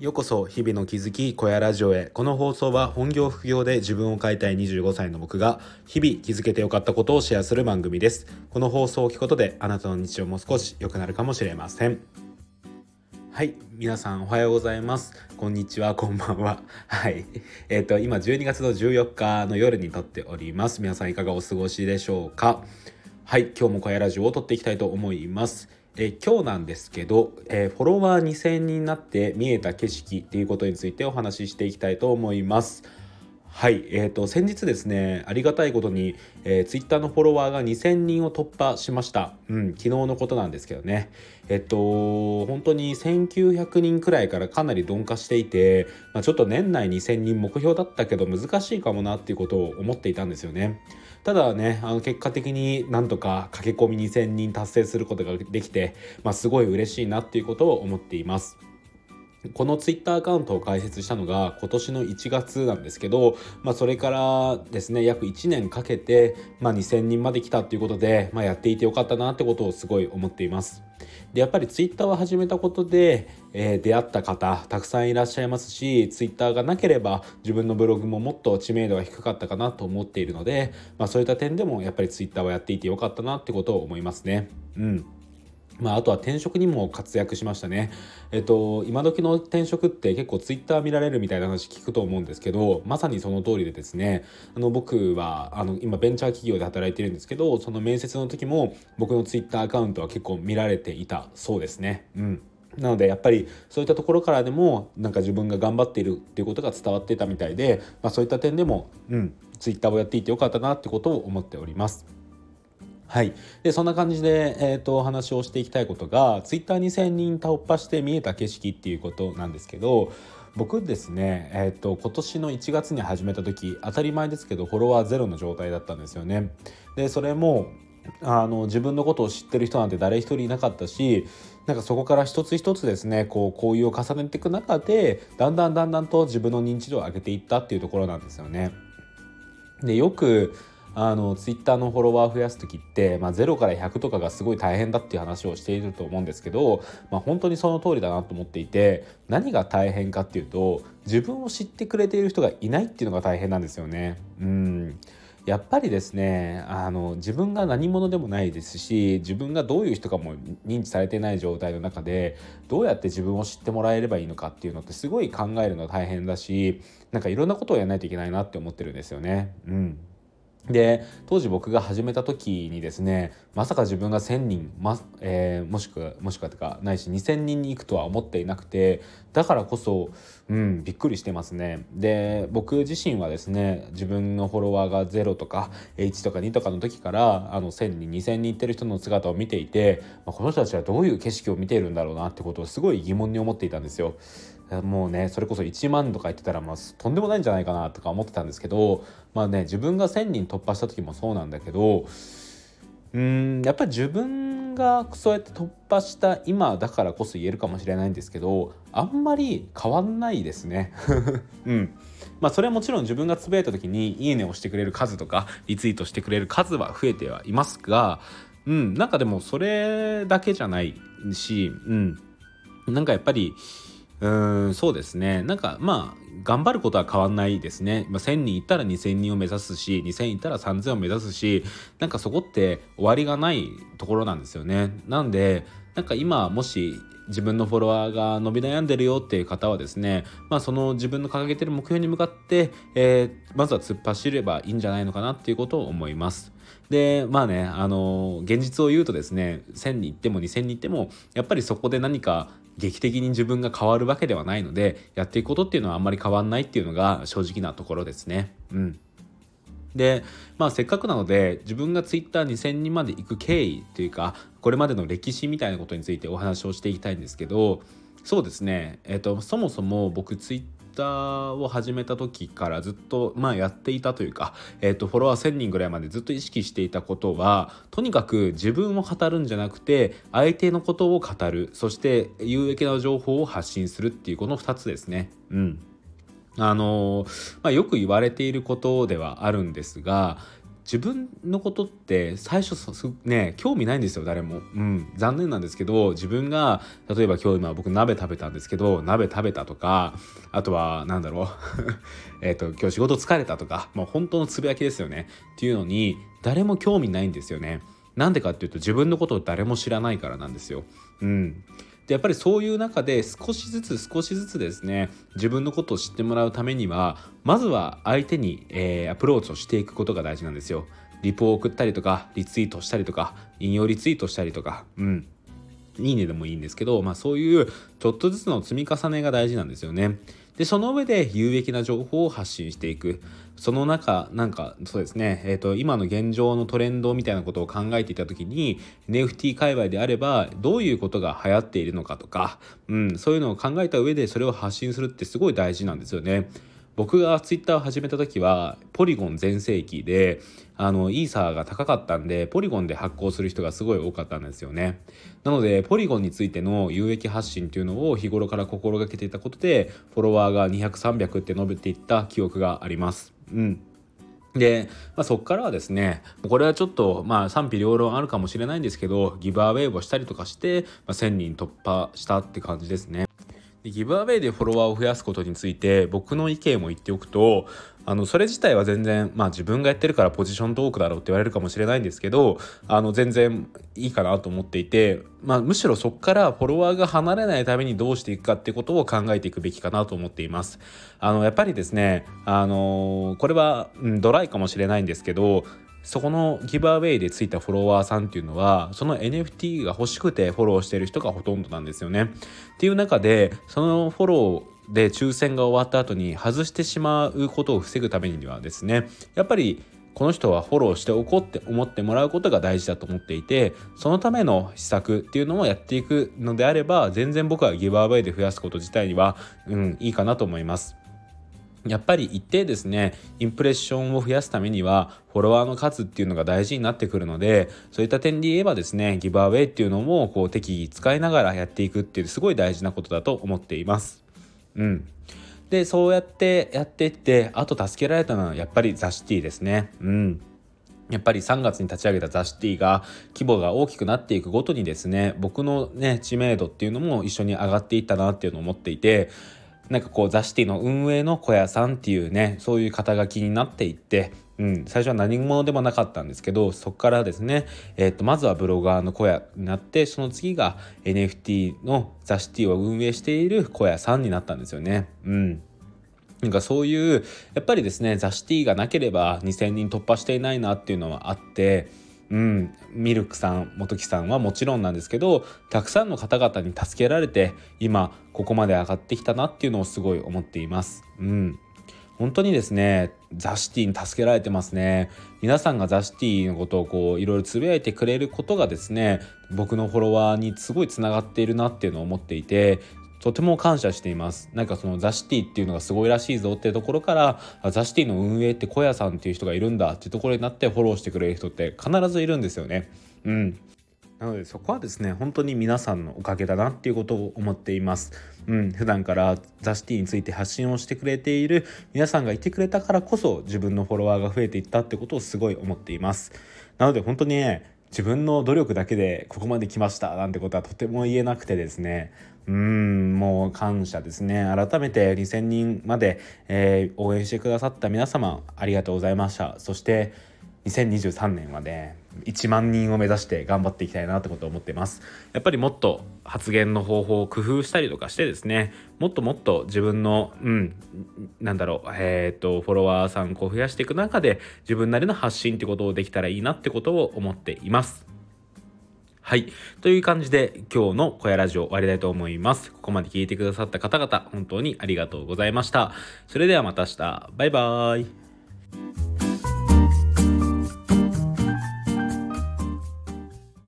ようこそ日々の気づき小屋ラジオへ。この放送は本業副業で自分を変えたい25歳の僕が日々気づけてよかったことをシェアする番組です。この放送を聞くことであなたの日常も少し良くなるかもしれません。はい皆さんおはようございます。こんにちはこんばんは。はい。えっ、ー、と今12月の14日の夜に撮っております。皆さんいかがお過ごしでしょうか？はい今日も小屋ラジオを撮っていきたいと思います。え今日なんですけど、え、フォロワー2000人になって見えた景色っていうことについてお話ししていきたいと思います。はい、えーと、先日ですねありがたいことに、えー、ツイッターのフォロワーが2000人を突破しました、うん、昨日のことなんですけどね。えっと本当に1900人くらいからかなり鈍化していて、まあ、ちょっと年内2000人目標だったけど難しいかもなっていうことを思っていたんですよね。ただねあの結果的になんとか駆け込み2000人達成することができて、まあ、すごい嬉しいなっていうことを思っています。このツイッターアカウントを開設したのが今年の1月なんですけど、まあ、それからですね約1年かけて、まあ、2000人まで来たっていうことで、まあ、やっていてよかったなってことをすごい思っています。でやっぱりツイッターを始めたことで、えー、出会った方たくさんいらっしゃいますしツイッターがなければ自分のブログももっと知名度が低かったかなと思っているので、まあ、そういった点でもやっぱりツイッターをやっていてよかったなってことを思いますね。うんまあ、あとは転職にも活躍しましたね。えっと、今時の転職って結構ツイッター見られるみたいな話聞くと思うんですけど、まさにその通りでですね、あの僕はあの今ベンチャー企業で働いてるんですけど、その面接の時も僕のツイッターアカウントは結構見られていたそうですね。うん。なのでやっぱりそういったところからでもなんか自分が頑張っているっていうことが伝わってたみたいで、まあ、そういった点でも、うん、ツイッターをやっていてよかったなってことを思っております。はい、でそんな感じで、えーと、お話をしていきたいことが Twitter2000 人突破して見えた景色っていうことなんですけど僕ですね、えーと、今年の1月に始めた時当たり前ですけどフォロワーゼロの状態だったんですよね。でそれもあの自分のことを知ってる人なんて誰一人いなかったしなんかそこから一つ一つですねこう交友を重ねていく中でだんだんだんだんと自分の認知度を上げていったっていうところなんですよね。でよくあのツイッターのフォロワー増やす時って、まあ、0から100とかがすごい大変だっていう話をしていると思うんですけど、まあ、本当にその通りだなと思っていて何が大変かっていうと自分を知ってくれている人がいないっていうのが大変なんですよね。うんやっぱりですねあの自分が何者でもないですし自分がどういう人かも認知されてない状態の中でどうやって自分を知ってもらえればいいのかっていうのってすごい考えるの大変だしなんかいろんなことをやらないといけないなって思ってるんですよね。うんで当時僕が始めた時にですねまさか自分が1,000人、まえー、もしくはもしくはとかないし2,000人に行くとは思っていなくてだからこそ、うん、びっくりしてますね。で僕自身はですね自分のフォロワーが0とか1とか2とかの時からあの1,000人2,000人行ってる人の姿を見ていて、まあ、この人たちはどういう景色を見ているんだろうなってことをすごい疑問に思っていたんですよ。もうねそれこそ1万とか言ってたらまあとんでもないんじゃないかなとか思ってたんですけどまあね自分が1,000人突破した時もそうなんだけどうんやっぱり自分がそうやって突破した今だからこそ言えるかもしれないんですけどあんまり変わんないですね。うんまあ、それはもちろん自分がつぶやいた時に「いいね」をしてくれる数とかリツイートしてくれる数は増えてはいますが、うん、なんかでもそれだけじゃないし、うん、なんかやっぱりうんそうですね。なんかまあ頑張ることは変わんないですね、まあ、1000人いったら2000人を目指すし2000いったら3000を目指すしなんかそこって終わりがないところなんですよね。なんでなんか今もし自分のフォロワーが伸び悩んでるよっていう方はですね、まあ、その自分の掲げてる目標に向かって、えー、まずは突っ走ればいいんじゃないのかなっていうことを思います。でまあねあの現実を言うとですね1000人行っても2000人行ってもやっぱりそこで何か劇的に自分が変わるわけではないのでやっていくことっていうのはあんまり変わんないっていうのが正直なところですね。うんでまあせっかくなので自分が Twitter2000 人まで行く経緯というかこれまでの歴史みたいなことについてお話をしていきたいんですけどそうですねえっ、とそもそも僕 Twitter ターを始めた時からずっと、まあ、やっていたというか、えーと、フォロワー1000人ぐらいまでずっと意識していたことはとにかく自分を語るんじゃなくて相手のことを語るそして有益な情報を発信するっていうこの2つですね。うんあのまあ、よく言われていることではあるんですが自分のことって最初ね興味ないんですよ誰も、うん、残念なんですけど自分が例えば今日今僕鍋食べたんですけど鍋食べたとかあとは何だろう。えっと今日仕事疲れたとかもう本当のつぶやきですよね。っていうのに誰も興味ないんですよね。なんでかっていうと自分のことを誰も知らないからなんですよ。うん。でやっぱりそういう中で少しずつ少しずつですね自分のことを知ってもらうためにはまずは相手に、えー、アプローチをしていくことが大事なんですよ。リポを送ったりとかリツイートしたりとか引用リツイートしたりとかうんいいねでもいいんですけど、まあ、そういうちょっとずつの積み重ねが大事なんですよね。でその上で有益な情報を発信していくその中なんかそうですね、えーと、今の現状のトレンドみたいなことを考えていた時に NFT 界隈であればどういうことが流行っているのかとか、うん、そういうのを考えた上でそれを発信するってすごい大事なんですよね。僕がツイッターを始めた時はポリゴン全盛期であのイーサーが高かったんでポリゴンで発行する人がすごい多かったんですよね。なのでポリゴンについての有益発信っていうのを日頃から心がけていたことでフォロワーが200300って伸びていった記憶があります。うん。で、まあ、そこからはですねこれはちょっとまあ賛否両論あるかもしれないんですけどギブアウェイをしたりとかして、まあ、1000人突破したって感じですね。でギブアウェイでフォロワーを増やすことについて僕の意見も言っておくとあのそれ自体は全然まあ自分がやってるからポジショントークだろうって言われるかもしれないんですけどあの全然いいかなと思っていて、まあ、むしろそこからフォロワーが離れないためにどうしていくかってことを考えていくべきかなと思っています。あのやっぱりですねあのこれは、ドライかもしれないんですけどそこのギブアウェイでついたフォロワーさんっていうのはその NFT が欲しくてフォローしてる人がほとんどなんですよね。っていう中でそのフォローで抽選が終わった後に外してしまうことを防ぐためにはですねやっぱりこの人はフォローしておこうって思ってもらうことが大事だと思っていてそのための施策っていうのもやっていくのであれば全然僕はギブアウェイで増やすこと自体には、うん、いいかなと思います。やっぱり一定ですねインプレッションを増やすためにはフォロワーの数っていうのが大事になってくるのでそういった点で言えばですねギブアウェイっていうのもこう適宜使いながらやっていくっていうすごい大事なことだと思っています。うん、でそうやってやっていってあと助けられたのはやっぱりザ・シティですね。うんやっぱり3月に立ち上げたザ・シティが規模が大きくなっていくごとにですね僕のね知名度っていうのも一緒に上がっていったなっていうのを思っていてなんかこうザ・シティの運営の小屋さんっていうねそういう肩書きになっていって、うん、最初は何者でもなかったんですけどそこからですね、えー、とまずはブロガーの小屋になってその次が NFT のザ・シティを運営している小屋さんになったんですよね。うんなんかそういうやっぱりですねザ・シティがなければ2,000人突破していないなっていうのはあってうん、ミルクさん元木さんはもちろんなんですけどたくさんの方々に助けられて今ここまで上がってきたなっていうのをすごい思っています。うん。本当にですねザ・シティに助けられてますね。皆さんがザ・シティのことをこういろいろつぶやいてくれることがですね僕のフォロワーにすごいつながっているなっていうのを思っていてとても感謝しています。なんかそのザ・シティっていうのがすごいらしいぞっていうところからザ・シティの運営って小屋さんっていう人がいるんだっていうところになってフォローしてくれる人って必ずいるんですよね。うん。なのでそこはですね本当に皆さんのおかげだなっていうことを思っています。うん、普段からザ・シティについて発信をしてくれている皆さんがいてくれたからこそ自分のフォロワーが増えていったってことをすごい思っています。なので本当にね自分の努力だけでここまで来ましたなんてことはとても言えなくてですね。うんもう感謝ですね。改めて2000人まで、えー、応援してくださった皆様ありがとうございました。そして2023年はね1万人を目指して頑張っていきたいなってことを思ってます。やっぱりもっと発言の方法を工夫したりとかしてですねもっともっと自分のうんなんだろうえっ、ー、とフォロワーさんを増やしていく中で自分なりの発信ってことをできたらいいなってことを思っています。はい。という感じで今日の小屋ラジオ終わりたいと思います。ここまで聞いてくださった方々、本当にありがとうございました。それではまた明日。バイバーイ。